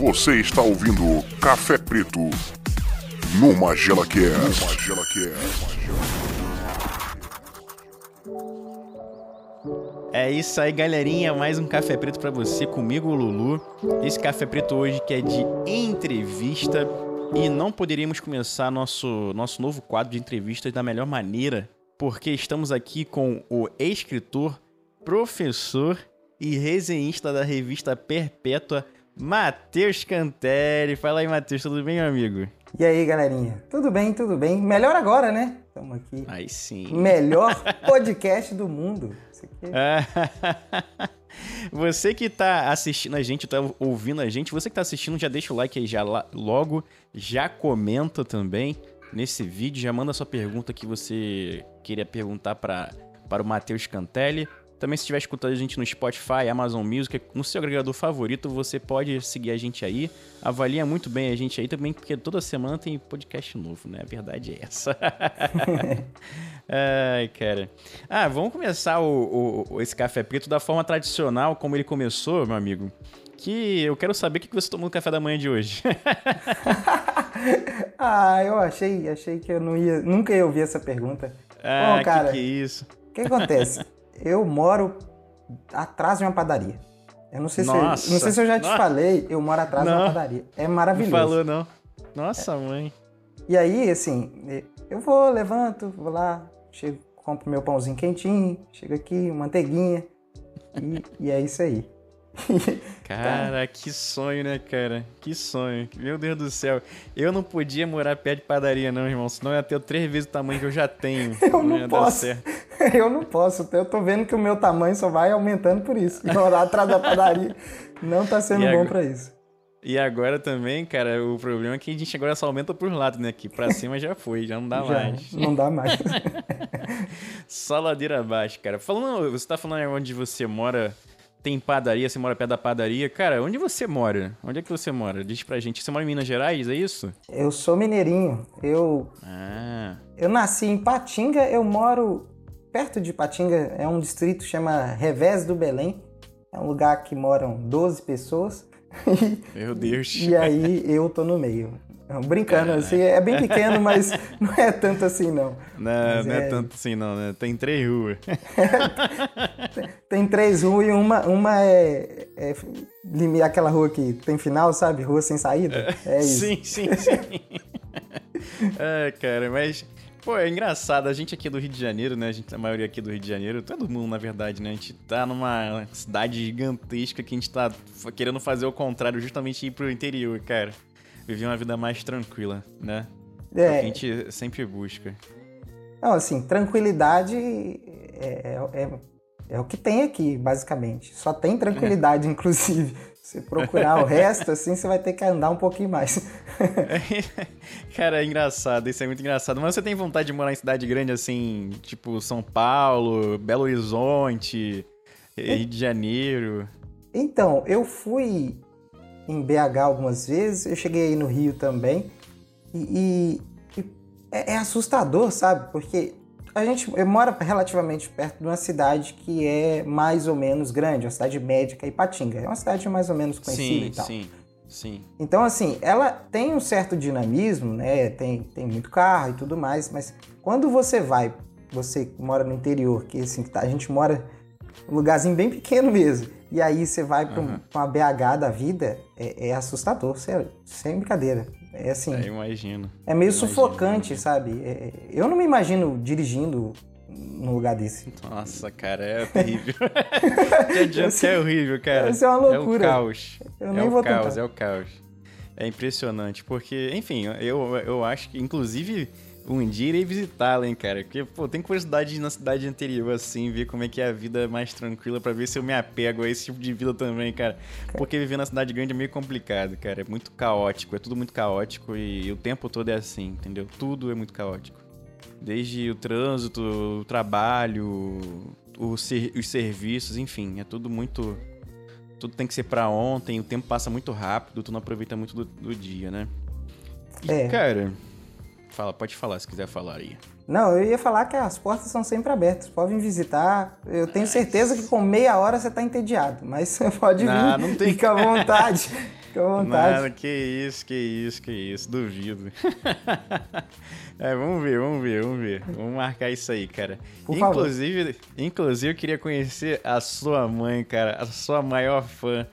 Você está ouvindo Café Preto no Magela Cast. É isso aí, galerinha. Mais um Café Preto para você, comigo, Lulu. Esse Café Preto hoje que é de entrevista. E não poderíamos começar nosso, nosso novo quadro de entrevistas da melhor maneira, porque estamos aqui com o escritor, professor e resenhista da revista Perpétua, Matheus Canteri. Fala aí, Matheus, tudo bem, meu amigo? E aí, galerinha? Tudo bem, tudo bem. Melhor agora, né? Estamos aqui. Aí sim. Melhor podcast do mundo. Você que tá assistindo a gente, tá ouvindo a gente, você que tá assistindo, já deixa o like aí já logo, já comenta também nesse vídeo, já manda sua pergunta que você queria perguntar para para o Matheus Cantelli. Também, se estiver escutando a gente no Spotify, Amazon Music, no seu agregador favorito, você pode seguir a gente aí. Avalia muito bem a gente aí também, porque toda semana tem podcast novo, né? A verdade é essa. Ai, cara. Ah, vamos começar o, o, esse café preto da forma tradicional, como ele começou, meu amigo. Que eu quero saber o que você tomou no café da manhã de hoje. ah, eu achei, achei que eu não ia, nunca ia ouvir essa pergunta. Ah, Bom, cara, que, que é isso? O que acontece? eu moro atrás de uma padaria. Eu não sei se, não sei se eu já te Nossa. falei, eu moro atrás não. de uma padaria. É maravilhoso. Não falou, não. Nossa, é. mãe. E aí, assim, eu vou, levanto, vou lá, chego, compro meu pãozinho quentinho, chego aqui, manteiguinha, e, e é isso aí. Cara, que sonho, né, cara? Que sonho. Meu Deus do céu. Eu não podia morar perto de padaria, não, irmão. Senão eu ia ter três vezes o tamanho que eu já tenho. eu não, não posso. Eu não posso. Eu tô vendo que o meu tamanho só vai aumentando por isso. Morar atrás da padaria não tá sendo bom para isso. E agora também, cara, o problema é que a gente agora só aumenta por lado, né? Aqui pra cima já foi, já não dá já, mais. Não dá mais. só ladeira abaixo, cara. Falando, você tá falando onde você mora tem padaria, você mora perto da padaria. Cara, onde você mora? Onde é que você mora? Diz pra gente. Você mora em Minas Gerais, é isso? Eu sou mineirinho. Eu. Ah. Eu nasci em Patinga, eu moro perto de Patinga, é um distrito que chama Revés do Belém. É um lugar que moram 12 pessoas. Meu Deus. e aí eu tô no meio. Brincando, assim, é bem pequeno, mas não é tanto assim, não. Não, não é... é... tanto assim, não, né? Tem três ruas. tem, tem, três ruas e uma, uma é, é, aquela rua que tem final, sabe? Rua sem saída. É, é isso. Sim, sim, sim. é, cara, mas... Pô, é engraçado, a gente aqui do Rio de Janeiro, né? A, gente, a maioria aqui do Rio de Janeiro, todo mundo, na verdade, né? A gente tá numa cidade gigantesca que a gente tá querendo fazer o contrário, justamente ir pro interior, cara viver uma vida mais tranquila, né? É. a gente sempre busca. Não, assim, tranquilidade é, é, é, é o que tem aqui, basicamente. Só tem tranquilidade, é. inclusive. Se procurar o resto, assim, você vai ter que andar um pouquinho mais. Cara, é engraçado, isso é muito engraçado. Mas você tem vontade de morar em cidade grande, assim, tipo São Paulo, Belo Horizonte, Rio de Janeiro? Então, eu fui em BH algumas vezes, eu cheguei aí no Rio também. E, e, e é, é, assustador, sabe? Porque a gente mora relativamente perto de uma cidade que é mais ou menos grande, uma cidade médica, Ipatinga. É uma cidade mais ou menos conhecida sim, e tal. Sim, sim. Então, assim, ela tem um certo dinamismo, né? Tem, tem muito carro e tudo mais, mas quando você vai, você mora no interior, que assim, a gente mora um lugarzinho bem pequeno mesmo, e aí você vai para uhum. uma BH da vida, é, é assustador, sem, sem brincadeira. É assim. É, imagino. É meio imagino, sufocante, imagino. sabe? É, eu não me imagino dirigindo num lugar desse. Nossa, cara, é que adianta que é horrível, cara. Isso é uma loucura. É o caos. Eu nem é vou o caos, tentar. é o caos. É impressionante, porque, enfim, eu, eu acho que, inclusive, um dia irei visitá-la, hein, cara. Porque, pô, tem curiosidade de ir na cidade anterior, assim, ver como é que é a vida mais tranquila para ver se eu me apego a esse tipo de vida também, cara. Porque viver na cidade grande é meio complicado, cara. É muito caótico, é tudo muito caótico e o tempo todo é assim, entendeu? Tudo é muito caótico. Desde o trânsito, o trabalho, o ser, os serviços, enfim, é tudo muito. Tudo tem que ser para ontem, o tempo passa muito rápido, tu não aproveita muito do, do dia, né? E, é. cara. Fala, pode falar se quiser falar aí. Não, eu ia falar que as portas são sempre abertas, podem visitar. Eu tenho certeza que com meia hora você está entediado, mas você pode não, vir, não tem... fica à vontade. fica à vontade. Que isso, que isso, que isso, duvido. é, vamos ver, vamos ver, vamos ver. Vamos marcar isso aí, cara. Por inclusive, favor. inclusive, eu queria conhecer a sua mãe, cara, a sua maior fã.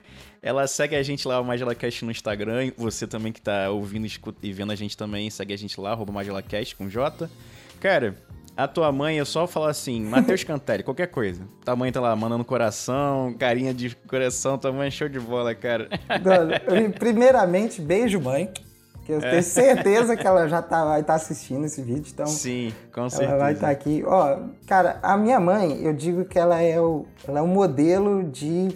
Ela segue a gente lá, o MagelaCast no Instagram. Você também que tá ouvindo e vendo a gente também, segue a gente lá, arroba MagelaCast com J. Cara, a tua mãe, eu só falar assim, Matheus Cantelli, qualquer coisa. Tua mãe tá lá mandando coração, carinha de coração, tua mãe é show de bola, cara. Primeiramente, beijo, mãe. Que eu é. tenho certeza que ela já tá, vai estar tá assistindo esse vídeo, então. Sim, com certeza. Ela vai estar tá aqui. Ó, cara, a minha mãe, eu digo que ela é o, ela é um modelo de,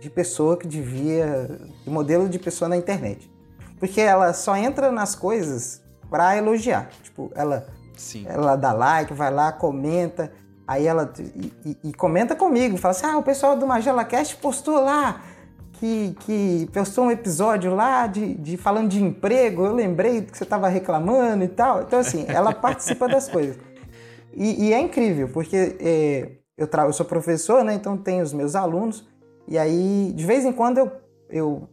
de pessoa que devia. De modelo de pessoa na internet. Porque ela só entra nas coisas pra elogiar. Tipo, ela Sim. Ela dá like, vai lá, comenta. Aí ela. E, e, e comenta comigo, fala assim: ah, o pessoal do Magela Cast postou lá. Que, que postou um episódio lá de, de falando de emprego, eu lembrei que você estava reclamando e tal. Então, assim, ela participa das coisas. E, e, é incrível, porque é, eu, eu sou professor, né? Então tenho os meus alunos. E aí, de vez em quando, eu, eu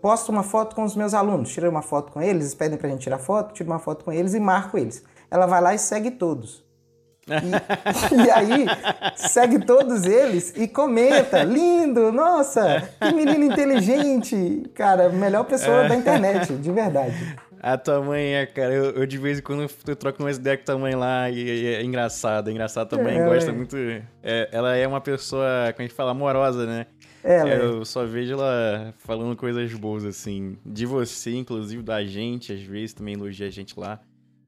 posto uma foto com os meus alunos. Tiro uma foto com eles, pedem pra gente tirar foto, tiro uma foto com eles e marco eles ela vai lá e segue todos. E, e, aí, segue todos eles e comenta. Lindo, nossa, que menino inteligente. Cara, melhor pessoa da internet, de verdade. A tua mãe é, cara, eu, eu de vez em quando eu troco umas ideias com tua mãe lá e, e é engraçado. É engraçado também, é, gosta é. muito. É, ela é uma pessoa, como a gente fala, amorosa, né? Ela é. eu só vejo ela falando coisas boas, assim. De você, inclusive, da gente, às vezes também elogia a gente lá.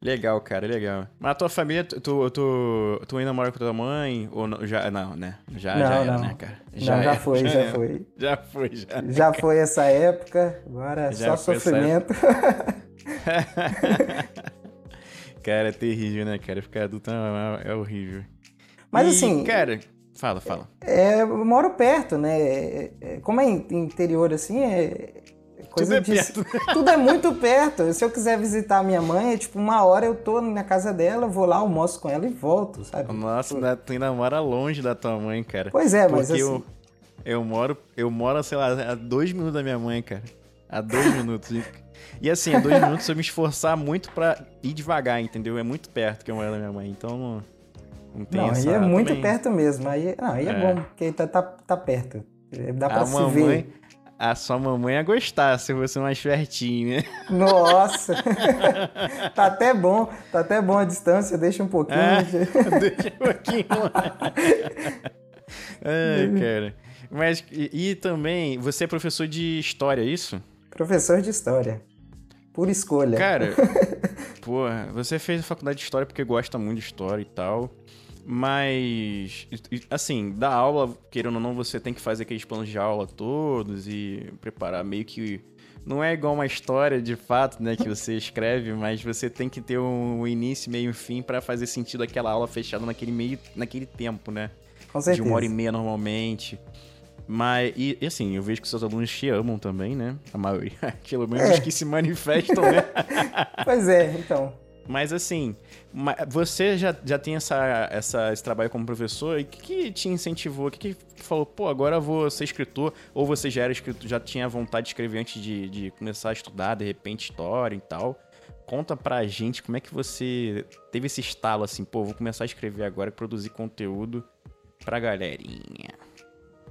Legal, cara, legal. Mas a tua família, tu, tu, tu ainda mora com tua mãe? Ou não, já, não, né? Já, não, já era, não. né, cara? Já, não, já foi, já, já foi. Já foi, já. Já foi essa época, agora já só sofrimento. cara, é terrível, né, cara? Ficar adulto é, é horrível. Mas e, assim... Cara, fala, fala. É, eu moro perto, né? É, é, como é interior, assim, é Coisa tudo é perto. Tudo é muito perto. Se eu quiser visitar a minha mãe, é tipo uma hora eu tô na casa dela, vou lá, almoço com ela e volto, sabe? Nossa, tipo... tu ainda mora longe da tua mãe, cara. Pois é, mas assim... eu, eu moro, eu moro, sei lá, a dois minutos da minha mãe, cara. A dois minutos. E assim, a dois minutos eu me esforçar muito pra ir devagar, entendeu? É muito perto que eu moro da minha mãe, então não, tem Não, essa, aí é muito também... perto mesmo. Aí, não, aí é, é bom, porque tá, tá, tá perto. Dá pra a se mamãe, ver. A sua mamãe ia gostar se fosse mais pertinho, né? Nossa! tá até bom, tá até bom a distância, deixa um pouquinho. É, deixa um pouquinho. Ai, cara. Mas, e, e, também, você é professor de história, é isso? Professor de história. Por escolha. Cara, porra, você fez a faculdade de história porque gosta muito de história e tal. Mas, assim, da aula, querendo ou não, você tem que fazer aqueles planos de aula todos e preparar meio que. Não é igual uma história de fato, né, que você escreve, mas você tem que ter um início, meio e fim para fazer sentido aquela aula fechada naquele meio, naquele tempo, né? Com certeza. De uma hora e meia normalmente. Mas, e, assim, eu vejo que seus alunos te amam também, né? A maioria. Pelo menos é. que se manifestam, né? pois é, então. Mas assim, você já, já tem essa, essa, esse trabalho como professor, e o que, que, te incentivou? O que, que falou, pô, agora eu vou ser escritor? Ou você já era escritor, já tinha vontade de escrever antes de, de começar a estudar, de repente, história e tal? Conta pra gente como é que você teve esse estalo assim, pô, vou começar a escrever agora, produzir conteúdo pra galerinha.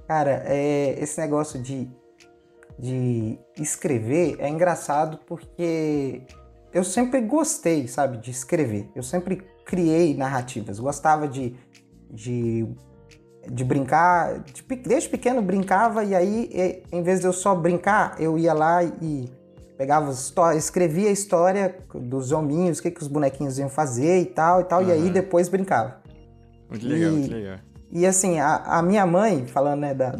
Cara, é, esse negócio de, de escrever é engraçado porque eu sempre gostei, sabe, de escrever. Eu sempre criei narrativas. Gostava de, de, de brincar. De, desde pequeno brincava e aí, em vez de eu só brincar, eu ia lá e pegava história, escrevia a história dos hominhos, o que, que os bonequinhos iam fazer e tal e tal, uhum. e aí depois brincava. Muito legal, e, muito legal. E assim, a, a minha mãe, falando né, da,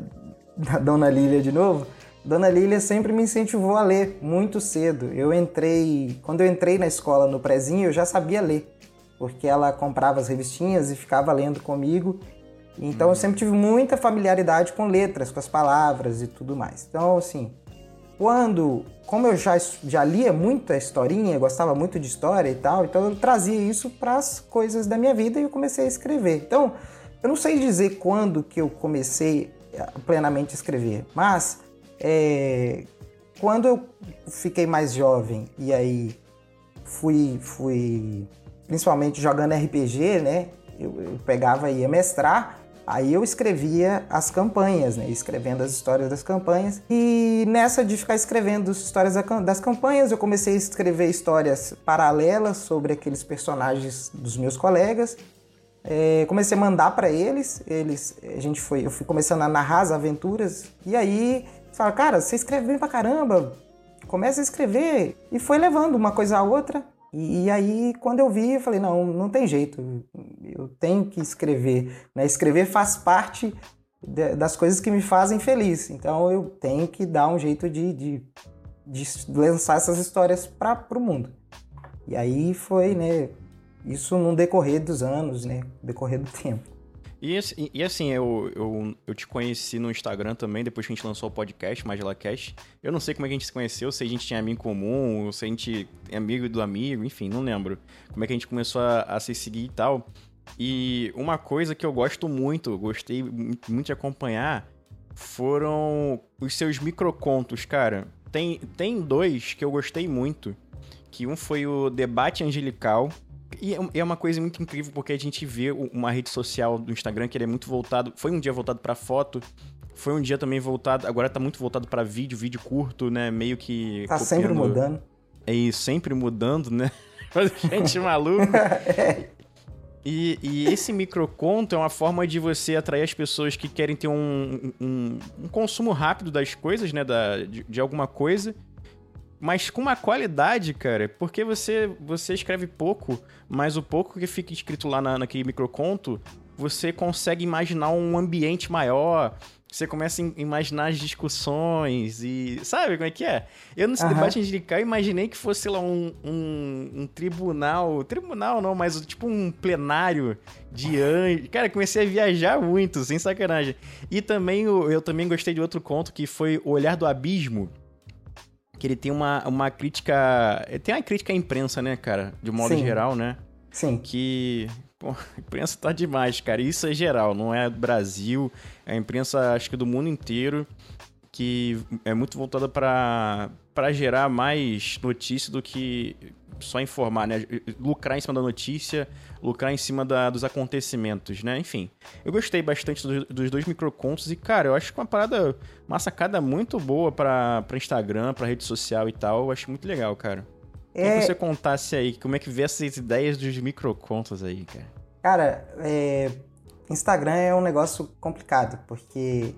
da Dona Lília de novo, Dona Lília sempre me incentivou a ler muito cedo. Eu entrei, quando eu entrei na escola no prezinho, eu já sabia ler, porque ela comprava as revistinhas e ficava lendo comigo. Então eu sempre tive muita familiaridade com letras, com as palavras e tudo mais. Então, assim, quando, como eu já, já lia muita historinha, gostava muito de história e tal, então eu trazia isso para as coisas da minha vida e eu comecei a escrever. Então, eu não sei dizer quando que eu comecei plenamente a escrever, mas é, quando eu fiquei mais jovem e aí fui, fui principalmente jogando RPG, né? Eu, eu pegava e ia mestrar, aí eu escrevia as campanhas, né? Escrevendo as histórias das campanhas. E nessa de ficar escrevendo histórias das campanhas, eu comecei a escrever histórias paralelas sobre aqueles personagens dos meus colegas. É, comecei a mandar para eles, eles, a gente foi, eu fui começando a narrar as aventuras e aí fala, cara, você escreve bem pra caramba, começa a escrever e foi levando uma coisa a outra. E, e, aí, quando eu vi, eu falei, não, não tem jeito, eu tenho que escrever. Né? Escrever faz parte de, das coisas que me fazem feliz. Então eu tenho que dar um jeito de, de, de lançar essas histórias para o mundo. E aí foi, né? Isso no decorrer dos anos, né? Decorrer do tempo. E, e, assim, eu, eu, eu te conheci no Instagram também, depois que a gente lançou o podcast, Magela Cash. Eu não sei como é que a gente se conheceu, se a gente tinha amigo em comum, se a gente é amigo do amigo, enfim, não lembro. Como é que a gente começou a, a se seguir e tal. E uma coisa que eu gosto muito, gostei muito de acompanhar, foram os seus microcontos, cara. Tem, tem dois que eu gostei muito, que um foi o Debate Angelical, e é, é uma coisa muito incrível porque a gente vê uma rede social do Instagram que ele é muito voltado. Foi um dia voltado para foto, foi um dia também voltado. Agora tá muito voltado para vídeo, vídeo curto, né? Meio que. Tá copiando... sempre mudando. É isso, sempre mudando, né? gente maluca. E, e, esse microconto é uma forma de você atrair as pessoas que querem ter um, um, um consumo rápido das coisas, né? Da, de, de alguma coisa mas com uma qualidade, cara, porque você você escreve pouco, mas o pouco que fica escrito lá na, naquele microconto, você consegue imaginar um ambiente maior, você começa a imaginar as discussões e. Sabe como é que é? Eu nesse uhum. debate angelical imaginei que fosse lá um, um, um, tribunal. Tribunal não, mas tipo um plenário de anjos. Cara, comecei a viajar muito, sem sacanagem. E também eu, eu também gostei de outro conto que foi O Olhar do Abismo que ele tem uma, uma crítica. Tem uma crítica à imprensa, né, cara? De modo Sim. geral, né? Sim. Que. Pô, a imprensa tá demais, cara. Isso é geral, não é do Brasil. É a imprensa, acho que do mundo inteiro, que é muito voltada para gerar mais notícia do que só informar, né? Lucrar em cima da notícia, lucrar em cima da, dos acontecimentos, né? Enfim, eu gostei bastante do, dos dois microcontos e, cara, eu acho que uma parada, uma sacada muito boa pra, pra Instagram, pra rede social e tal. Eu acho muito legal, cara. É... Queria que você contasse aí como é que vê essas ideias dos microcontos aí, cara. Cara, é... Instagram é um negócio complicado, porque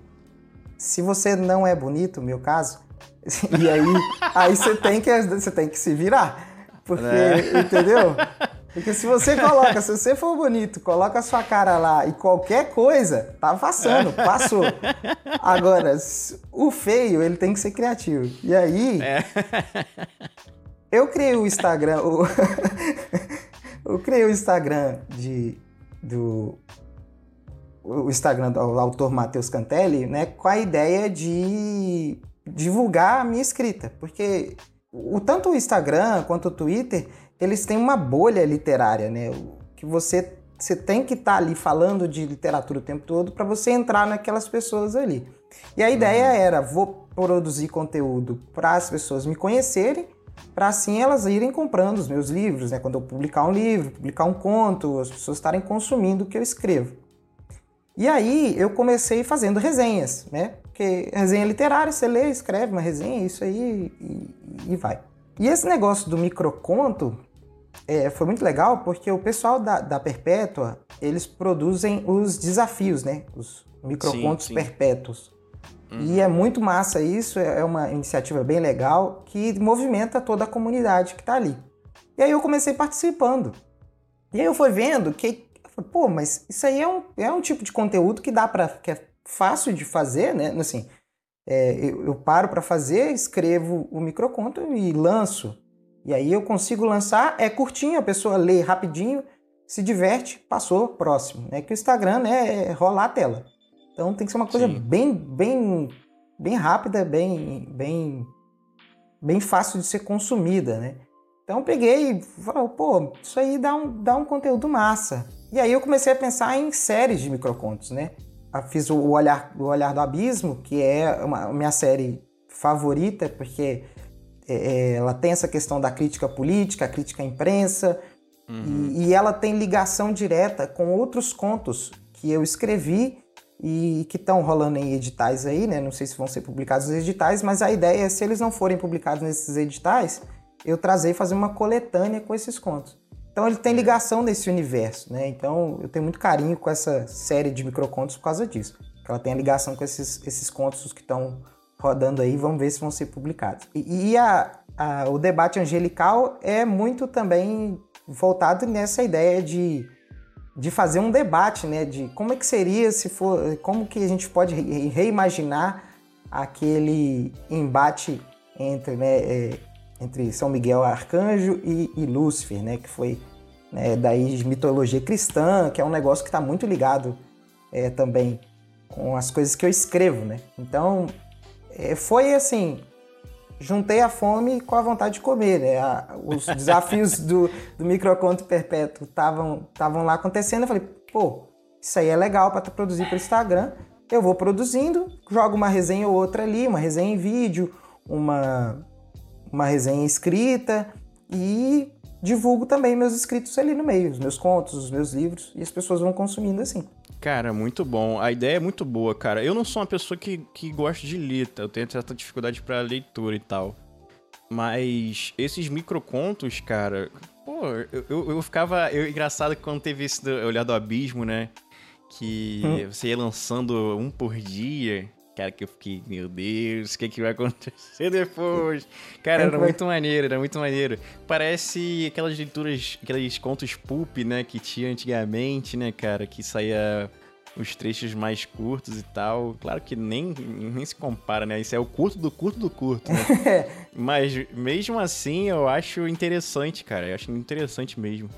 se você não é bonito, no meu caso, e aí, aí você tem que você tem que se virar. Porque, né? entendeu? Porque se você coloca, se você for bonito, coloca a sua cara lá e qualquer coisa, tá passando, passou. Agora, o feio, ele tem que ser criativo. E aí, é. eu criei o Instagram, o... eu criei o Instagram de, do, o Instagram do autor Matheus Cantelli, né, com a ideia de divulgar a minha escrita, porque o tanto o Instagram quanto o Twitter, eles têm uma bolha literária, né? Que você, você tem que estar tá ali falando de literatura o tempo todo para você entrar naquelas pessoas ali. E a ideia uhum. era, vou produzir conteúdo para as pessoas me conhecerem, para assim elas irem comprando os meus livros, né? Quando eu publicar um livro, publicar um conto, as pessoas estarem consumindo o que eu escrevo. E aí eu comecei fazendo resenhas, né? Porque resenha literária, você lê, escreve uma resenha, isso aí e, e vai. E esse negócio do microconto é, foi muito legal porque o pessoal da, da Perpétua, eles produzem os desafios, né? Os microcontos sim, sim. perpétuos. Uhum. E é muito massa isso, é, é uma iniciativa bem legal que movimenta toda a comunidade que está ali. E aí eu comecei participando. E aí eu fui vendo que, pô, mas isso aí é um, é um tipo de conteúdo que dá para que fácil de fazer, né? Assim, é, eu, eu, paro para fazer, escrevo o microconto e lanço. E aí eu consigo lançar, é curtinho, a pessoa lê rapidinho, se diverte, passou, próximo. Né? Que o Instagram né, é rolar a tela. Então tem que ser uma coisa bem, bem, bem rápida, bem, bem bem fácil de ser consumida, né? Então eu peguei e falei, pô, isso aí dá um, dá um conteúdo massa. E aí eu comecei a pensar em séries de microcontos, né? Fiz o Olhar, o Olhar do Abismo, que é uma, a minha série favorita, porque é, é, ela tem essa questão da crítica política, a crítica à imprensa, uhum. e, e ela tem ligação direta com outros contos que eu escrevi e que estão rolando em editais aí, né? Não sei se vão ser publicados os editais, mas a ideia é, se eles não forem publicados nesses editais, eu trazer e fazer uma coletânea com esses contos. Então ele tem ligação nesse universo, né? Então eu tenho muito carinho com essa série de microcontos por causa disso. Que ela tem a ligação com esses, esses contos que estão rodando aí, vamos ver se vão ser publicados. E, e a, a, o debate angelical é muito também voltado nessa ideia de, de fazer um debate, né? De como é que seria se for, como que a gente pode reimaginar aquele embate entre, né, é, entre São Miguel Arcanjo e, e Lúcifer, né? Que foi né, daí de mitologia cristã, que é um negócio que está muito ligado é, também com as coisas que eu escrevo, né? Então, é, foi assim, juntei a fome com a vontade de comer, né? A, os desafios do, do microconto perpétuo estavam lá acontecendo, eu falei, pô, isso aí é legal para produzir para o Instagram, eu vou produzindo, jogo uma resenha ou outra ali, uma resenha em vídeo, uma, uma resenha escrita e divulgo também meus escritos ali no meio, os meus contos, os meus livros, e as pessoas vão consumindo assim. Cara, muito bom. A ideia é muito boa, cara. Eu não sou uma pessoa que, que gosta de ler, eu tenho certa dificuldade para leitura e tal. Mas esses microcontos, cara, pô, eu, eu, eu ficava. Eu, engraçado que quando teve esse olhar do abismo, né? Que hum. você ia lançando um por dia. Cara, que eu fiquei, meu Deus, o que, que vai acontecer depois? Cara, era muito maneiro, era muito maneiro. Parece aquelas leituras, aqueles contos pulp, né, que tinha antigamente, né, cara, que saía os trechos mais curtos e tal. Claro que nem, nem se compara, né? Isso é o curto do curto do curto, né? Mas mesmo assim, eu acho interessante, cara. Eu acho interessante mesmo.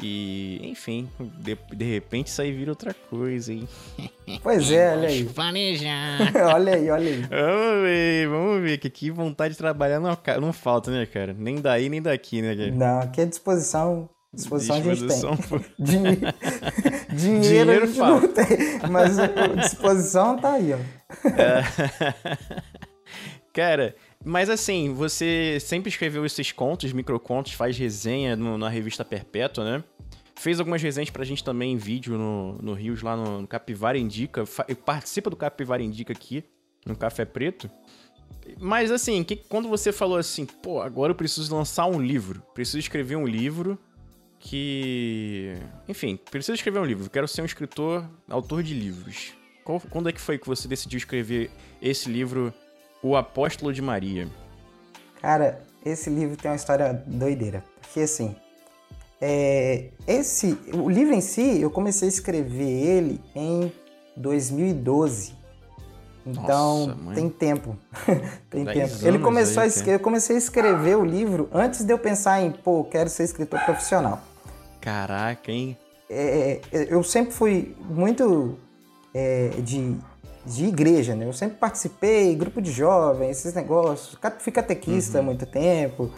E, enfim, de, de repente isso aí vira outra coisa, hein? Pois é, olha aí. Planejar. olha aí, olha aí. Vamos ver, vamos ver, que aqui vontade de trabalhar não, não falta, né, cara? Nem daí, nem daqui, né, cara? Não, aqui é disposição. Disposição, disposição a gente tem. Dinheiro, dinheiro, dinheiro a gente falta. não tem, mas a disposição tá aí, ó. É. Cara, mas assim, você sempre escreveu esses contos, microcontos, faz resenha no, na revista Perpétua, né? Fez algumas resenhas pra gente também em vídeo no, no Rios, lá no, no Capivara Indica. Participa do Capivara Indica aqui, no Café Preto. Mas assim, que, quando você falou assim, pô, agora eu preciso lançar um livro, preciso escrever um livro que. Enfim, preciso escrever um livro, quero ser um escritor, autor de livros. Qual, quando é que foi que você decidiu escrever esse livro o Apóstolo de Maria. Cara, esse livro tem uma história doideira. Porque assim, é, esse, o livro em si, eu comecei a escrever ele em 2012. Então, Nossa, tem tempo. tem tempo. Ele começou aí, a eu comecei a escrever o livro antes de eu pensar em, pô, quero ser escritor profissional. Caraca, hein? É, é eu sempre fui muito é, de de igreja, né? Eu sempre participei, grupo de jovens, esses negócios. Fui catequista há uhum. muito tempo.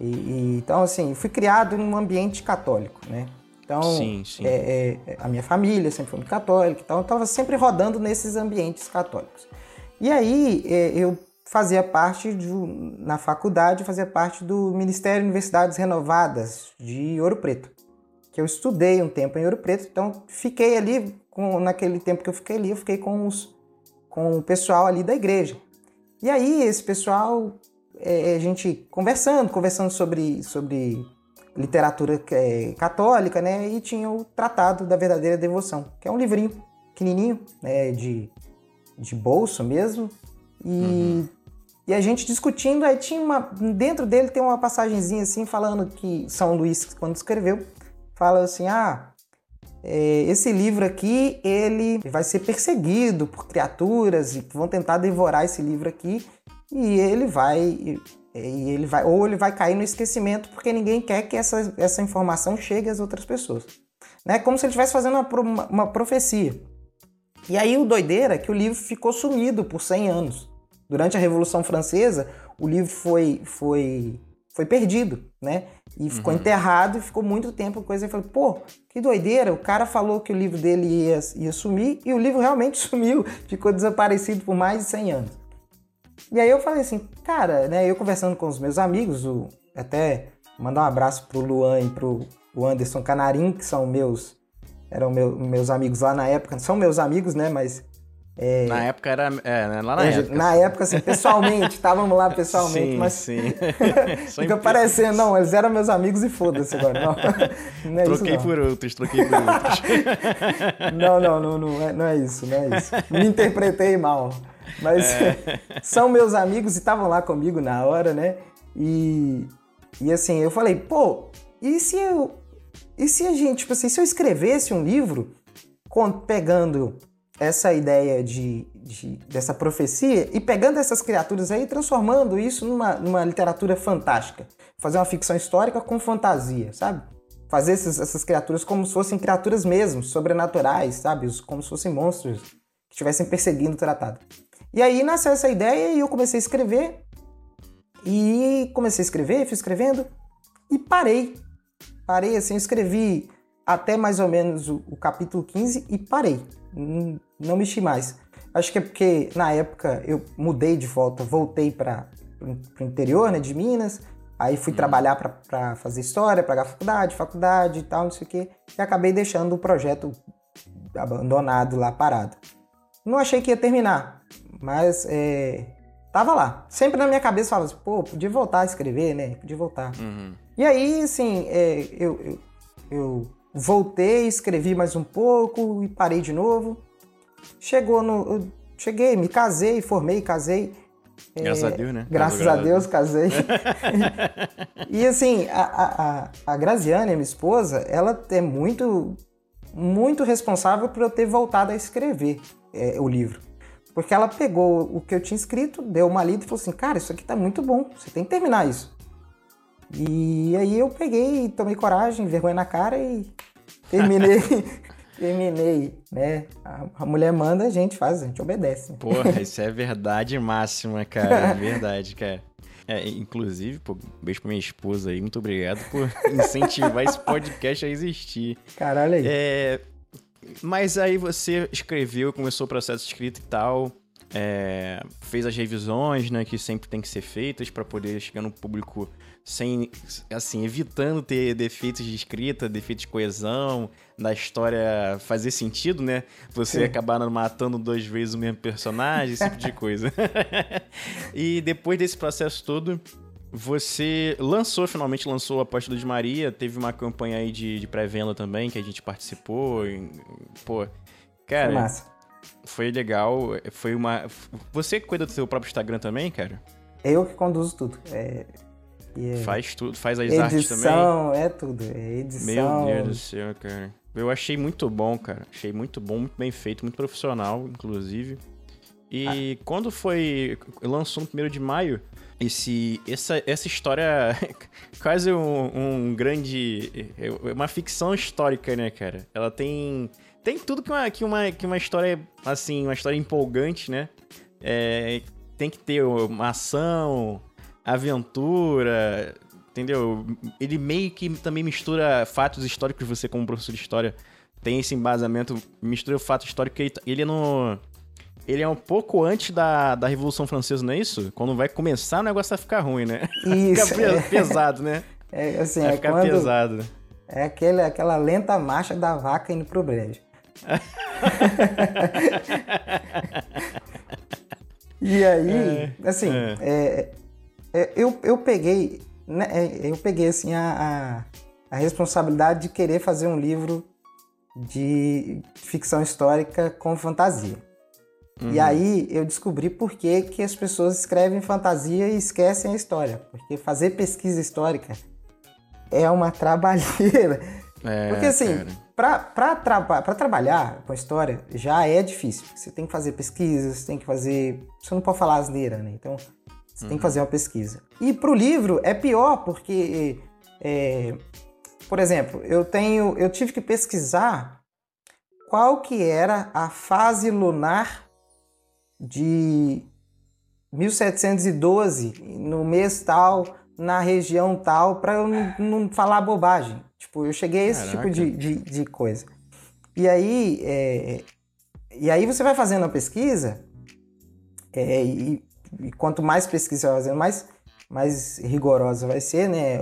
E, e, então, assim, fui criado num ambiente católico, né? Então, sim, sim. É, é, a minha família sempre foi muito católica, então eu estava sempre rodando nesses ambientes católicos. E aí é, eu fazia parte, de, na faculdade, fazia parte do Ministério de Universidades Renovadas de Ouro Preto, que eu estudei um tempo em Ouro Preto, então fiquei ali, com, naquele tempo que eu fiquei ali, eu fiquei com os com o pessoal ali da igreja. E aí, esse pessoal, é, a gente conversando, conversando sobre, sobre literatura é, católica, né? E tinha o Tratado da Verdadeira Devoção, que é um livrinho pequenininho, né, de, de bolso mesmo. E, uhum. e a gente discutindo, aí tinha uma. Dentro dele tem uma passagenzinha assim, falando que São Luís, quando escreveu, fala assim: ah, é, esse livro aqui, ele vai ser perseguido por criaturas e vão tentar devorar esse livro aqui e ele vai e ele vai ou ele vai cair no esquecimento porque ninguém quer que essa, essa informação chegue às outras pessoas. Né? Como se ele estivesse fazendo uma, uma, uma profecia. E aí o doideira é que o livro ficou sumido por 100 anos. durante a Revolução Francesa, o livro foi, foi, foi perdido, né? E ficou uhum. enterrado e ficou muito tempo coisa. Eu falei, pô, que doideira, o cara falou que o livro dele ia, ia sumir e o livro realmente sumiu, ficou desaparecido por mais de 100 anos. E aí eu falei assim, cara, né? Eu conversando com os meus amigos, o, até mandar um abraço pro Luan e pro Anderson Canarim, que são meus eram meu, meus amigos lá na época, são meus amigos, né? Mas é... Na época era. É, né? lá na é, época. Na época, assim, pessoalmente, estávamos lá pessoalmente, sim, mas. Sim. Fica parecendo, não, eles eram meus amigos e foda-se agora. Não, não é troquei isso, não. por outros, troquei por outros. não, não, não, não, é, não é isso, não é isso. Me interpretei mal. Mas é. são meus amigos e estavam lá comigo na hora, né? E, e assim, eu falei, pô, e se eu. E se a gente, tipo assim, se eu escrevesse um livro pegando essa ideia de, de, dessa profecia e pegando essas criaturas aí e transformando isso numa, numa literatura fantástica. Fazer uma ficção histórica com fantasia, sabe? Fazer essas, essas criaturas como se fossem criaturas mesmo, sobrenaturais, sabe? Como se fossem monstros que estivessem perseguindo o tratado. E aí nasceu essa ideia e eu comecei a escrever. E comecei a escrever, fui escrevendo e parei. Parei assim, escrevi até mais ou menos o, o capítulo 15 e parei não mexi mais. Acho que é porque na época eu mudei de volta, voltei para o interior né, de Minas, aí fui uhum. trabalhar para fazer história, pagar faculdade, faculdade e tal, não sei o quê, e acabei deixando o projeto abandonado lá, parado. Não achei que ia terminar, mas é, tava lá. Sempre na minha cabeça falava assim, pô, podia voltar a escrever, né? Podia voltar. Uhum. E aí, assim, é, eu, eu, eu voltei, escrevi mais um pouco e parei de novo. Chegou no. cheguei, me casei, formei, casei. Graças é, a Deus, né? Graças a Deus, casei. e assim, a, a, a Graziane, minha esposa, ela é muito, muito responsável por eu ter voltado a escrever é, o livro. Porque ela pegou o que eu tinha escrito, deu uma lida e falou assim: Cara, isso aqui tá muito bom, você tem que terminar isso. E aí eu peguei, tomei coragem, vergonha na cara e terminei. terminei, né? A, a, mulher manda, a gente faz, a gente obedece. Né? Porra, isso é verdade máxima, cara. É verdade, cara. É, inclusive, pô, beijo pra minha esposa aí, muito obrigado por incentivar esse podcast a existir. Caralho aí. É, mas aí você escreveu, começou o processo de escrita e tal, é, fez as revisões, né, que sempre tem que ser feitas para poder chegar no público sem, assim, evitando ter defeitos de escrita, defeitos de coesão, da história fazer sentido, né? Você Sim. acabar matando duas vezes o mesmo personagem, esse tipo de coisa. e depois desse processo todo, você lançou, finalmente lançou a Apóstolo de Maria, teve uma campanha aí de, de pré-venda também, que a gente participou. E, pô, cara... Foi massa. Foi legal, foi uma... Você cuida do seu próprio Instagram também, cara? Eu que conduzo tudo. É, Yeah. Faz tudo, faz as edição, artes também. Edição, é tudo. É edição. Meu Deus do céu, cara. Eu achei muito bom, cara. Achei muito bom, muito bem feito, muito profissional, inclusive. E ah. quando foi. Lançou no 1 de maio, esse, essa, essa história. quase um, um grande. É, uma ficção histórica, né, cara? Ela tem. Tem tudo que uma, que uma, que uma história. Assim, uma história empolgante, né? É, tem que ter uma ação, aventura, entendeu? Ele meio que também mistura fatos históricos, você como professor de história tem esse embasamento, mistura o fato histórico, ele, ele é no... Ele é um pouco antes da, da Revolução Francesa, não é isso? Quando vai começar o negócio vai ficar ruim, né? Isso. Fica é. pesado, né? É assim, vai é ficar quando... pesado. É aquele, aquela lenta marcha da vaca indo pro brejo. e aí, é, assim, é é, eu, eu peguei, né, é, eu peguei assim a, a, a, responsabilidade de querer fazer um livro de ficção histórica com fantasia. Uhum. E aí eu descobri por que, que as pessoas escrevem fantasia e esquecem a história. Porque fazer pesquisa histórica é uma trabalheira. É, Porque assim, para tra trabalhar com a história já é difícil. Você tem que fazer pesquisas, tem que fazer. Você não pode falar asneira, né? Então você uhum. tem que fazer uma pesquisa. E para o livro é pior porque, é, por exemplo, eu tenho, eu tive que pesquisar qual que era a fase lunar de 1712, no mês tal, na região tal, para eu não, não, falar bobagem. Tipo, eu cheguei a esse Caraca. tipo de, de, de, coisa. E aí, é, e aí você vai fazendo a pesquisa, é, e, e, quanto mais pesquisa você vai fazendo, mais, mais rigorosa vai ser, né?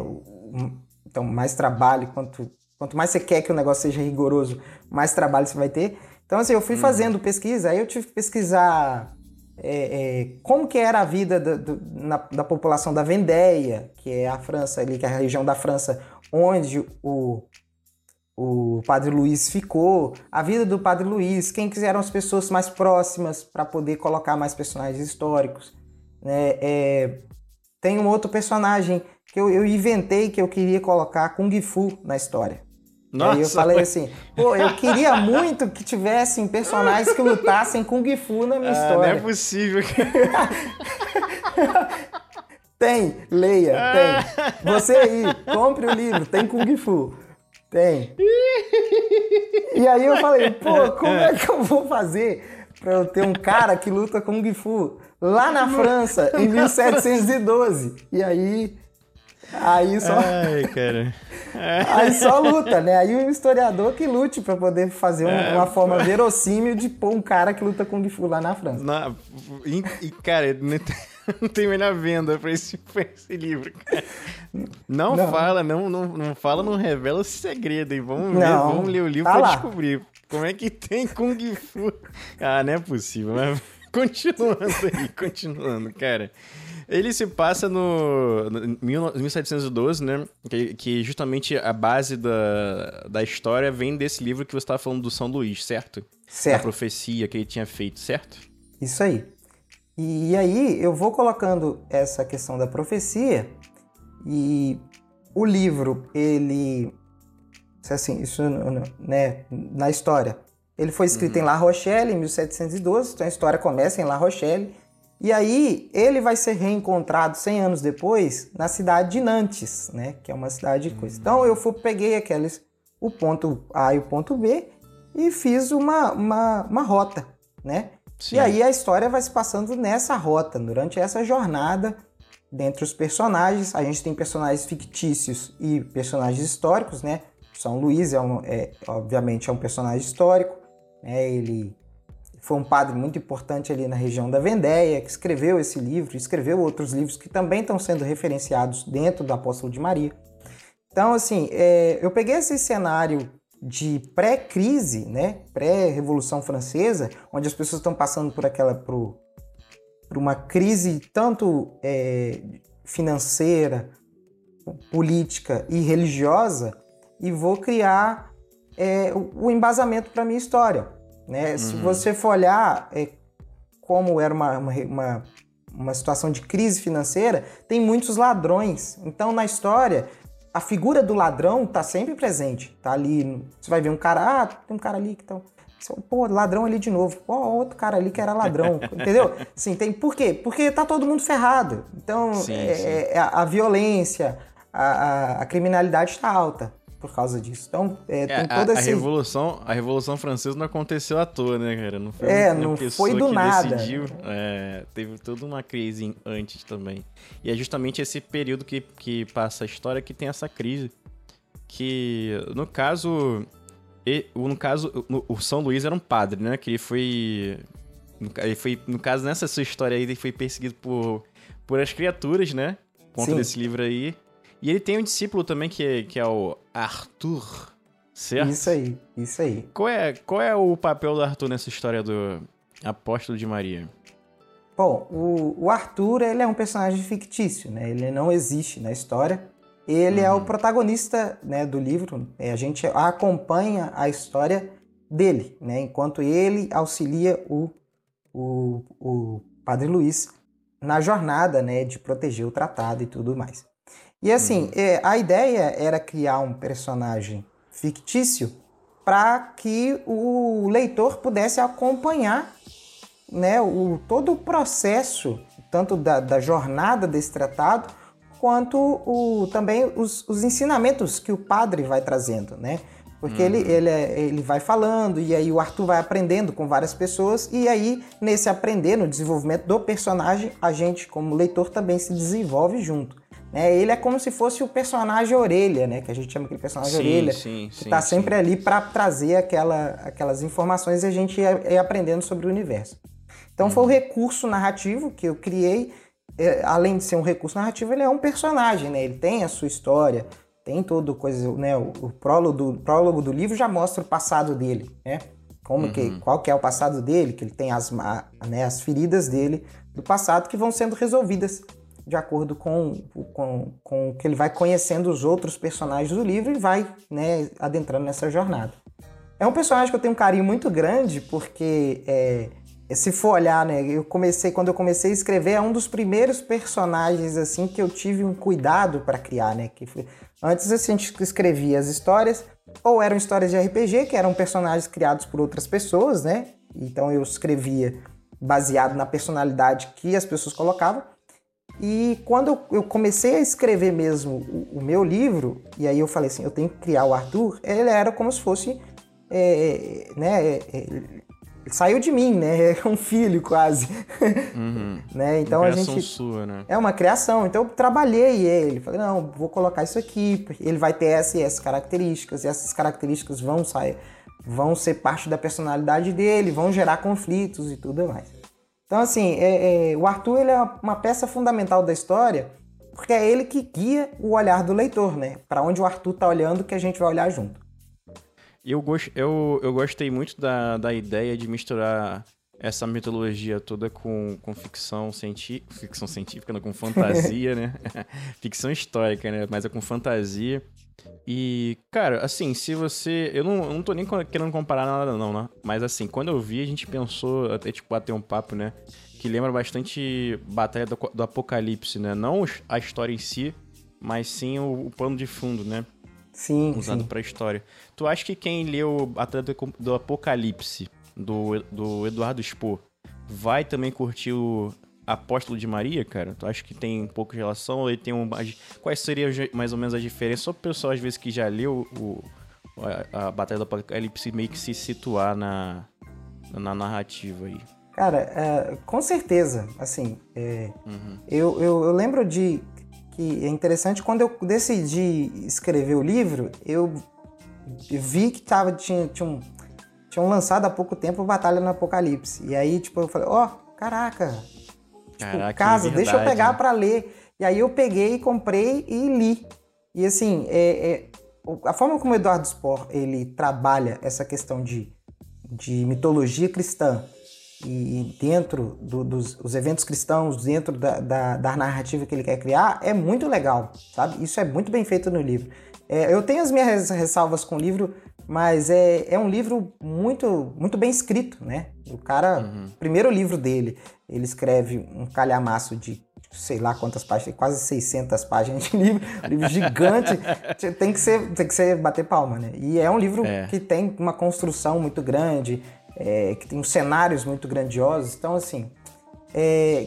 Então, mais trabalho, quanto, quanto mais você quer que o negócio seja rigoroso, mais trabalho você vai ter. Então, assim, eu fui hum. fazendo pesquisa, aí eu tive que pesquisar é, é, como que era a vida da, do, na, da população da Vendéia, que é a França ali, que é a região da França onde o, o Padre Luiz ficou, a vida do Padre Luiz, quem quiseram as pessoas mais próximas para poder colocar mais personagens históricos. Né? É, tem um outro personagem que eu, eu inventei que eu queria colocar Kung Fu na história. Nossa, Aí eu falei assim, pô, eu queria muito que tivessem personagens que lutassem Kung Fu na minha ah, história. Não é possível. tem, leia, tem. Você aí, compre o livro, tem Kung Fu. Tem. E aí eu falei, pô, como é que eu vou fazer pra eu ter um cara que luta Kung Fu lá na França em 1712? E aí Aí só. Ai, cara. Aí só luta, né? Aí o historiador que lute para poder fazer um, é, uma forma verossímil de pôr um cara que luta Kung Fu lá na França. Na, e, e, cara, não tem, melhor venda pra esse, pra esse livro, cara. Não, não, fala, não, não, não fala, não revela o segredo, hein? Vamos, ver, vamos ler o livro tá pra lá. descobrir. Como é que tem Kung Fu? Ah, não é possível, mas continuando aí, continuando, cara. Ele se passa no, no 1712, né? Que, que, justamente a base da, da história vem desse livro que você estava falando do São Luís, certo? Certo. A profecia que ele tinha feito, certo? Isso aí. E, aí eu vou colocando essa questão da profecia e o livro, ele... Assim, isso, né, na história. Ele foi escrito uhum. em La Rochelle, em 1712, então a história começa em La Rochelle, e aí ele vai ser reencontrado 100 anos depois na cidade de Nantes, né? Que é uma cidade de coisa. Então eu fui, peguei aqueles, o ponto A e o ponto B e fiz uma, uma, uma rota, né? Sim. E aí a história vai se passando nessa rota, durante essa jornada dentre os personagens. A gente tem personagens fictícios e personagens históricos, né? São Luís é, um, é obviamente é um personagem histórico, né? Ele foi um padre muito importante ali na região da Vendéia, que escreveu esse livro, escreveu outros livros que também estão sendo referenciados dentro do Apóstolo de Maria. Então, assim, é, eu peguei esse cenário de pré-crise, né, pré-revolução francesa, onde as pessoas estão passando por aquela por, por uma crise tanto é, financeira, política e religiosa, e vou criar é, o embasamento para minha história. Né? Uhum. Se você for olhar é, como era uma, uma, uma situação de crise financeira, tem muitos ladrões. Então, na história, a figura do ladrão tá sempre presente. Tá ali. Você vai ver um cara, ah, tem um cara ali que tá. Pô, ladrão ali de novo. Pô, outro cara ali que era ladrão. entendeu? Sim, tem. Por quê? Porque tá todo mundo ferrado. Então, sim, é, sim. É, a, a, violência, a, a, a criminalidade está alta por causa disso. Então, é, tem é, toda a, esse... a revolução, a revolução francesa não aconteceu à toa, né, cara? Não foi é, não foi do nada. Decidiu, é, teve toda uma crise antes também. E é justamente esse período que, que passa a história que tem essa crise. Que, no caso, e, no caso, o São Luís era um padre, né? Que ele foi, ele foi, no caso, nessa sua história aí, ele foi perseguido por, por as criaturas, né? Conta Sim. desse livro aí. E ele tem um discípulo também que é, que é o Arthur, certo? Isso aí, isso aí. Qual é, qual é o papel do Arthur nessa história do apóstolo de Maria? Bom, o, o Arthur ele é um personagem fictício, né? Ele não existe na história. Ele uhum. é o uhum. protagonista né, do livro. É, a gente acompanha a história dele, né? Enquanto ele auxilia o, o, o Padre Luiz na jornada, né, de proteger o tratado e tudo mais. E assim, uhum. é, a ideia era criar um personagem fictício para que o leitor pudesse acompanhar né, o, todo o processo, tanto da, da jornada desse tratado, quanto o, também os, os, ensinamentos que o padre vai trazendo. Né? Porque uhum. ele, ele, é, ele vai falando, e aí o Arthur vai aprendendo com várias pessoas, e aí, nesse aprender, no desenvolvimento do personagem, a gente, como leitor, também se desenvolve junto. Né? Ele é como se fosse o personagem orelha, né? Que a gente chama aquele personagem sim, orelha, sim, que está sempre ali para trazer aquela, aquelas informações e a gente ir, aprendendo sobre o universo. Então uhum. foi o recurso narrativo que eu criei. É, além de ser um recurso narrativo, ele é um personagem, né? Ele tem a sua história, tem todo coisa, né? O, o prólogo, do, prólogo do livro já mostra o passado dele, né? Como uhum. que, qual que é o passado dele, que ele tem as, né, as feridas dele do passado que vão sendo resolvidas de acordo com, com, com o que ele vai conhecendo os outros personagens do livro e vai né, adentrando nessa jornada. É um personagem que eu tenho um carinho muito grande porque é, se for olhar, né, eu comecei quando eu comecei a escrever é um dos primeiros personagens assim que eu tive um cuidado para criar, né? Que foi, antes a gente escrevia as histórias ou eram histórias de RPG que eram personagens criados por outras pessoas, né? Então eu escrevia baseado na personalidade que as pessoas colocavam. E quando eu comecei a escrever mesmo o, meu livro, e aí eu falei assim, eu tenho que criar o Arthur, ele era como se fosse é, né, é, é saiu de mim, né? É um filho quase. Uhum. né? Então uma a gente sua, né? É uma criação. Então eu trabalhei ele, falei, não, vou colocar isso aqui, ele vai ter essas e essas características, e essas características vão sair, vão ser parte da personalidade dele, vão gerar conflitos e tudo mais. Então assim, é, é, o Arthur ele é uma peça fundamental da história, porque é ele que guia o olhar do leitor, né? Para onde o Arthur tá olhando que a gente vai olhar junto. Eu, gost, eu, eu gostei muito da, da ideia de misturar essa mitologia toda com, com ficção científica, ficção científica, não, com fantasia, né? ficção histórica, né? Mas é com fantasia. E, cara, assim, se você. Eu não, eu não tô nem querendo comparar nada, não, né? Mas, assim, quando eu vi, a gente pensou, até tipo, bater um papo, né? Que lembra bastante Batalha do, do Apocalipse, né? Não a história em si, mas sim o, o pano de fundo, né? Sim. Usado para história. Tu acha que quem leu Atleta do Apocalipse, do, do Eduardo Spohr, vai também curtir o Apóstolo de Maria, cara? Tu acha que tem um pouco de relação? Ou ele tem um. Quais seriam mais ou menos as diferenças? Só pro pessoal, às vezes, que já leu o, a, a Batalha do Apocalipse meio que se situar na, na narrativa aí. Cara, é, com certeza, assim, é, uhum. eu, eu, eu, lembro de que é interessante, quando eu decidi escrever o livro, eu vi que tava, tinha, tinha um, tinham lançado há pouco tempo Batalha no Apocalipse. E aí, tipo, eu falei, ó, oh, caraca, tipo, caraca, casa, deixa eu pegar né? para ler. E aí eu peguei, comprei e li. E assim, é, é, a forma como o Eduardo Spohr ele trabalha essa questão de, de mitologia cristã e dentro do, dos os eventos cristãos, dentro da, da, da, narrativa que ele quer criar, é muito legal, sabe? Isso é muito bem feito no livro. É, eu tenho as minhas ressalvas com o livro, mas é, é um livro muito, muito bem escrito, né? O cara, uhum. primeiro livro dele, ele escreve um calhamaço de sei lá quantas páginas, quase 600 páginas de livro, um livro gigante, tem que ser, tem que ser bater palma, né? E é um livro é. que tem uma construção muito grande, é, que tem cenários muito grandiosos. Então, assim, é,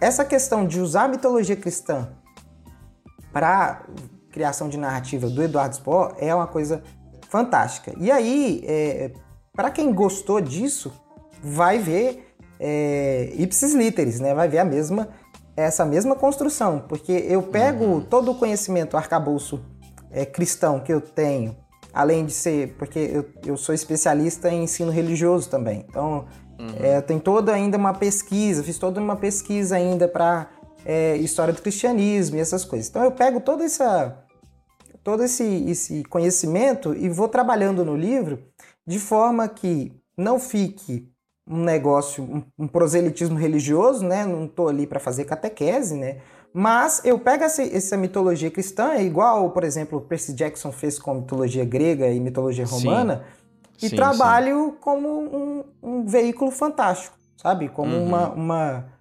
essa questão de usar a mitologia cristã para criação de narrativa do Eduardo Spohr é uma coisa fantástica. E aí, é, para quem gostou disso, vai ver é, ipsis literis, né? Vai ver a mesma essa mesma construção, porque eu pego uhum. todo o conhecimento arcabouço é, cristão que eu tenho além de ser, porque eu, eu sou especialista em ensino religioso também. Então, uhum. é, tem toda ainda uma pesquisa, fiz toda uma pesquisa ainda para é, história do cristianismo e essas coisas. Então, eu pego toda essa, todo esse, esse conhecimento e vou trabalhando no livro de forma que não fique um negócio, um, um proselitismo religioso, né? Não estou ali para fazer catequese, né? Mas eu pego essa, essa mitologia cristã, igual, por exemplo, Percy Jackson fez com mitologia grega e mitologia romana, sim. e sim, trabalho sim. como um, um, veículo fantástico, sabe? Como uhum. uma. uma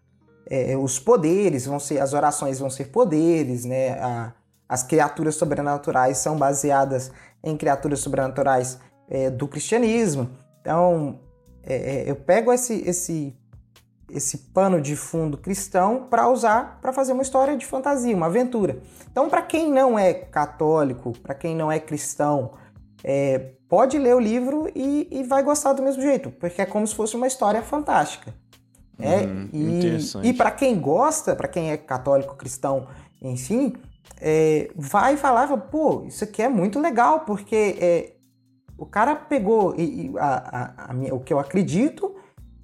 é, os poderes vão ser. As orações vão ser poderes, né? A, as criaturas sobrenaturais são baseadas em criaturas sobrenaturais é, do cristianismo. Então, é, é eu pego esse, esse esse pano de fundo cristão para usar para fazer uma história de fantasia, uma aventura. Então, para quem não é católico, para quem não é cristão é, pode ler o livro e, e, vai gostar do mesmo jeito, porque é como se fosse uma história fantástica. É, hum, e, e para quem gosta, para quem é católico, cristão, enfim, é, vai falar, pô, isso aqui é muito legal, porque é, o cara pegou e, a, a, a, o que eu acredito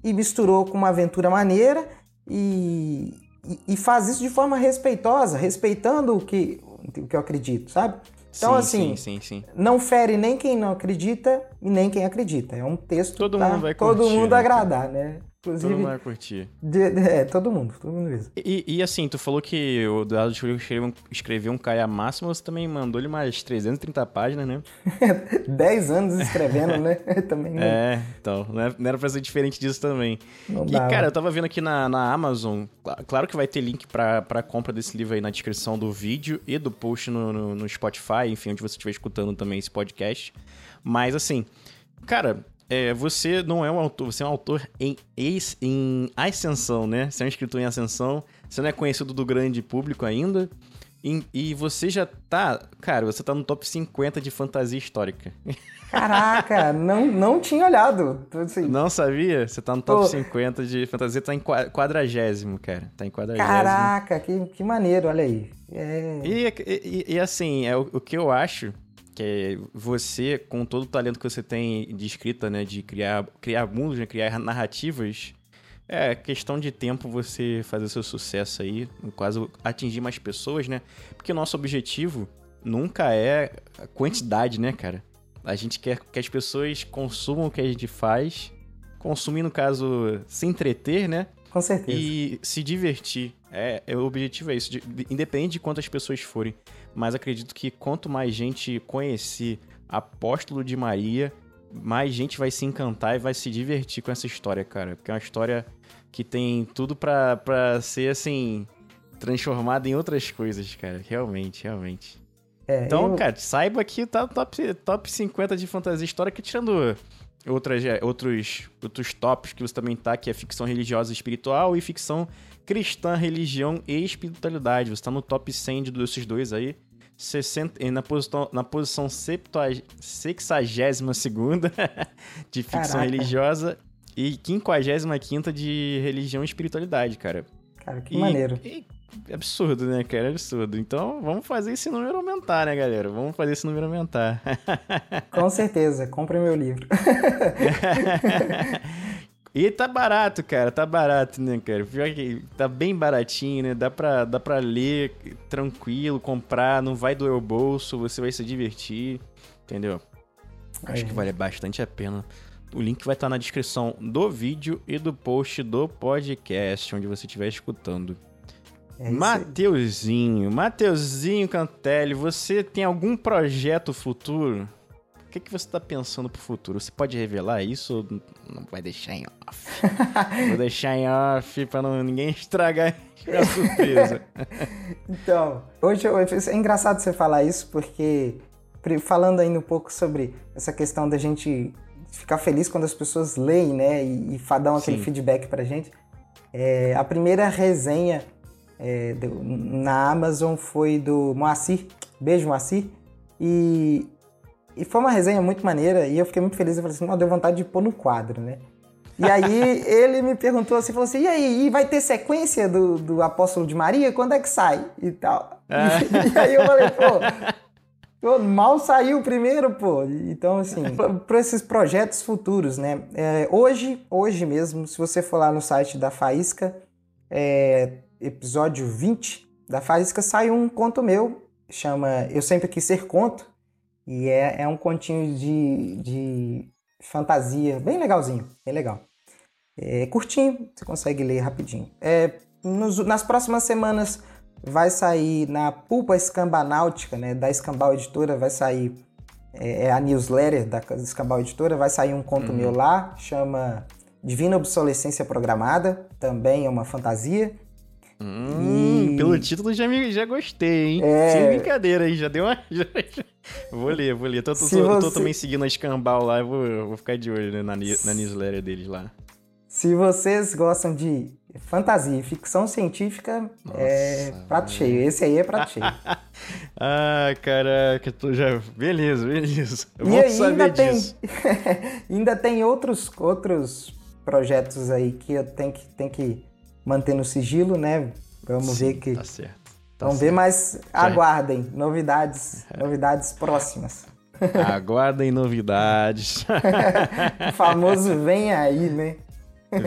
e misturou com uma aventura maneira e, e, e, faz isso de forma respeitosa, respeitando o que, o que eu acredito, sabe? Então, sim, assim, sim, sim, não fere nem quem não acredita e nem quem acredita. É um texto todo mundo vai todo curtir, mundo né, agradar, né? Inclusive, todo mundo vai curtir. De, de, é, todo mundo, todo mundo mesmo. E, e, assim, tu falou que o Eduardo escreveu, escreveu um Caia Máximo, você também mandou ele mais 330 páginas, né? 10 anos escrevendo, né? também. Né? É, então, não era pra ser diferente disso também. Não e, cara, eu tava vendo aqui na, na Amazon, claro que vai ter link pra, pra compra desse livro aí na descrição do vídeo e do post no, no, no Spotify, enfim, onde você estiver escutando também esse podcast. Mas, assim, cara, é, você não é um autor, você é um autor em, em ascensão, né? Você é um escritor em ascensão, você não é conhecido do grande público ainda, e, e você já tá, cara, você tá no top 50 de fantasia histórica. Caraca, não, não tinha olhado. Assim. Não sabia? Você tá no top Pô. 50 de fantasia, tá em quadragésimo, cara. Tá em quadragésimo. Caraca, que, que maneiro, olha aí. É... E, e, e, assim, é o, o que eu acho que é você, com todo o talento que você tem de escrita, né, de criar, criar mundos, né, criar narrativas, é questão de tempo você fazer seu sucesso aí, quase atingir mais pessoas, né? Porque o nosso objetivo nunca é a quantidade, né, cara? A gente quer que as pessoas consumam o que a gente faz, consumir, no caso, se entreter, né? Com certeza. E se divertir. É, é o objetivo é isso, de, independente de quantas pessoas forem mas acredito que quanto mais gente conhecer Apóstolo de Maria, mais gente vai se encantar e vai se divertir com essa história, cara. Porque é uma história que tem tudo pra, pra ser, assim, transformada em outras coisas, cara. Realmente, realmente. É, então, eu... cara, saiba que tá no top, top 50 de fantasia histórica, tirando outras, é, outros, outros tops que você também tá, que é ficção religiosa e espiritual e ficção cristã, religião e espiritualidade. Você tá no top 100 desses dois aí. 60, na posição, na posição 62 de ficção Caraca. religiosa e 55 de religião e espiritualidade, cara. Cara, que e, maneiro. E, absurdo, né, cara? Absurdo. Então, vamos fazer esse número aumentar, né, galera? Vamos fazer esse número aumentar. Com certeza. Compre meu livro. E tá barato, cara, tá barato, né, cara? Pior que tá bem baratinho, né? Dá pra, dá pra ler tranquilo, comprar, não vai doer o bolso, você vai se divertir, entendeu? Acho é. que vale bastante a pena. O link vai estar tá na descrição do vídeo e do post do podcast, onde você estiver escutando. É Mateuzinho, Mateuzinho Cantelli, você tem algum projeto futuro? Que, que você está pensando pro futuro? Você pode revelar isso ou não vai deixar em off? Vou deixar em off para não ninguém estragar a surpresa. então, hoje é engraçado você falar isso porque falando ainda um pouco sobre essa questão da gente ficar feliz quando as pessoas leem, né, e, e dão aquele Sim. feedback pra gente. É, a primeira resenha é, do, na Amazon foi do Moacir, beijo Moacir, e e foi uma resenha muito maneira e eu fiquei muito feliz. Eu falei assim, deu vontade de pôr no quadro, né? E aí ele me perguntou assim, falou assim, e aí, e vai ter sequência do, do Apóstolo de Maria? Quando é que sai? E tal. É. E, e, aí eu falei, pô, mal saiu o primeiro, pô. Então, assim, para esses projetos futuros, né? É, hoje, hoje mesmo, se você for lá no site da Faísca, é, episódio 20 da Faísca, sai um conto meu, chama Eu Sempre Quis Ser Conto, e é, é um continho de, de fantasia, bem legalzinho, bem legal. É curtinho, você consegue ler rapidinho. É, nos, nas próximas semanas vai sair na Pulpa Escambanáutica, né, da Escambau Editora, vai sair é, é a newsletter da Escambau Editora, vai sair um conto uhum. meu lá, chama Divina Obsolescência Programada, também é uma fantasia. Hum, e... Pelo título já, me, já gostei, hein? É... Sem brincadeira aí, já deu uma. Vou ler, vou ler. Tô, tô, tô, você... tô também seguindo a Escambau lá, eu vou, vou ficar de olho né, na, na newsletter deles lá. Se vocês gostam de fantasia. Ficção científica Nossa, é prato cheio. Esse aí é prato cheio. ah, caraca, tu já. Beleza, beleza. Eu e aí, ainda tem. ainda tem outros, outros projetos aí que eu tenho que, tenho que manter no sigilo, né? Vamos Sim, ver que. Tá certo. Tá Vamos certo. ver, mas aguardem novidades, novidades próximas. Aguardem novidades. o famoso vem aí, né?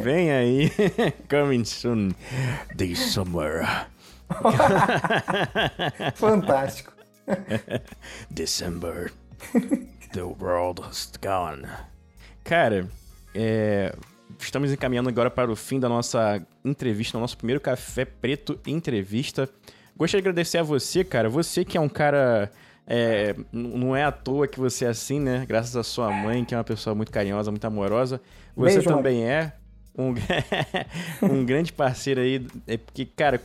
Vem aí. Coming soon this summer. Fantástico. December. The world is gone. Cara, é, estamos encaminhando agora para o fim da nossa entrevista, nosso primeiro Café Preto Entrevista. Gostaria de agradecer a você, cara. Você que é um cara. É, não é à toa que você é assim, né? Graças à sua mãe, que é uma pessoa muito carinhosa, muito amorosa. Você Beijo, também mãe. é um, um grande parceiro aí. É porque, cara,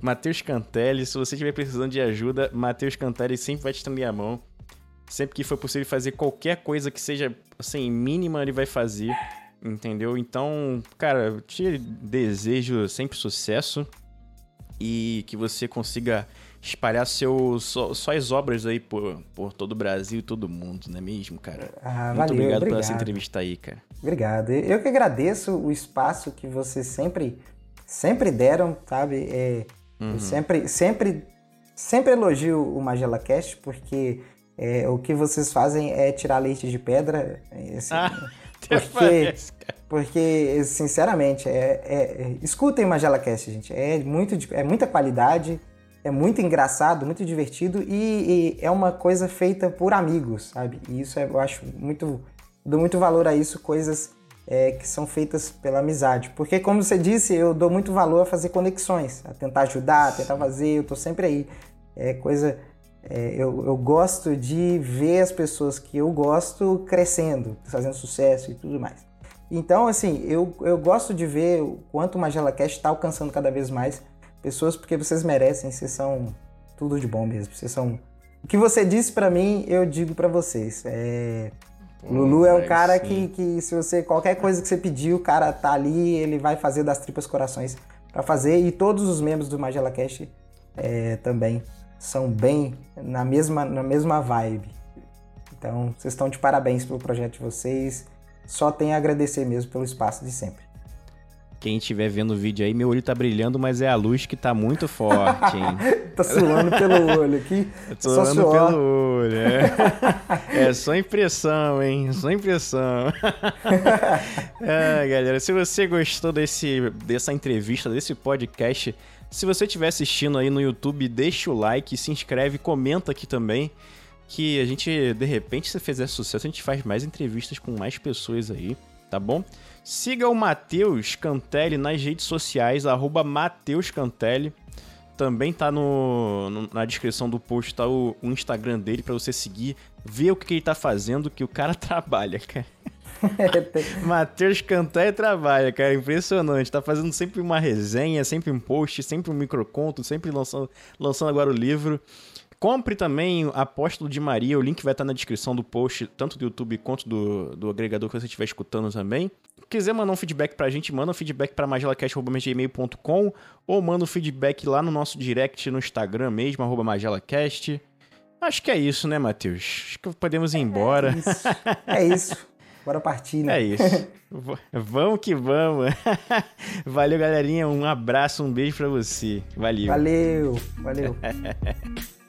Matheus Cantelli, se você estiver precisando de ajuda, Matheus Cantelli sempre vai te estender a mão. Sempre que for possível fazer qualquer coisa que seja, assim, mínima, ele vai fazer. Entendeu? Então, cara, eu te desejo sempre sucesso e que você consiga espalhar seus, suas obras aí por, por todo o Brasil e todo o mundo, não é mesmo, cara? Ah, Muito valeu, obrigado, obrigado essa entrevista aí, cara. Obrigado. Eu que agradeço o espaço que vocês sempre, sempre deram, sabe? É, uhum. Eu sempre, sempre, sempre elogio o Magela Cast, porque é, o que vocês fazem é tirar leite de pedra. Assim, ah, porque, porque, sinceramente, é, é, é, escutem o Magela Cast, gente. É, muito, é muita qualidade, é muito engraçado, muito divertido e, e é uma coisa feita por amigos, sabe? E isso é, eu acho muito dou muito valor a isso, coisas é, que são feitas pela amizade. Porque, como você disse, eu dou muito valor a fazer conexões, a tentar ajudar, a tentar fazer, eu tô sempre aí. É coisa. É, eu, eu gosto de ver as pessoas que eu gosto crescendo, fazendo sucesso e tudo mais. Então, assim, eu, eu gosto de ver o quanto o Magela Cash está alcançando cada vez mais pessoas, porque vocês merecem, vocês são tudo de bom mesmo. Vocês são. O que você disse para mim, eu digo para vocês. É Lulu é o cara que, que, se você qualquer coisa que você pedir, o cara tá ali, ele vai fazer das tripas corações para fazer. E todos os membros do Magela Cast é, também são bem na mesma, na mesma vibe. Então, vocês estão de parabéns pelo projeto de vocês. Só tenho a agradecer mesmo pelo espaço de sempre. Quem estiver vendo o vídeo aí, meu olho tá brilhando, mas é a luz que tá muito forte, hein? tá suando pelo olho aqui. Tá suando pelo olho, é. é só impressão, hein? Só impressão. é, galera, se você gostou desse, dessa entrevista, desse podcast, se você estiver assistindo aí no YouTube, deixa o like, se inscreve, comenta aqui também. Que a gente, de repente, se fizer sucesso, a gente faz mais entrevistas com mais pessoas aí, tá bom? Siga o Matheus Cantelli nas redes sociais, arroba Matheus Cantelli. Também tá no, no, na descrição do post tá o, o Instagram dele para você seguir, ver o que, que, ele tá fazendo, que o cara trabalha, cara. Matheus Cantelli trabalha, cara, impressionante. Tá fazendo sempre uma resenha, sempre um post, sempre um microconto, sempre lançando, lançando agora o livro. Compre também Apóstolo de Maria, o link vai estar na descrição do post, tanto do YouTube quanto do, do agregador que você estiver escutando também. Quiser mandar um feedback pra gente, manda um feedback pra magelacast.gmail.com ou manda um feedback lá no nosso direct no Instagram mesmo, arroba magelacast. Acho que é isso, né, Matheus? Acho que podemos ir embora. É isso. É isso. Bora partir, né? É isso. vamos que vamos. Valeu, galerinha. Um abraço, um beijo para você. Valeu. Valeu. Valeu.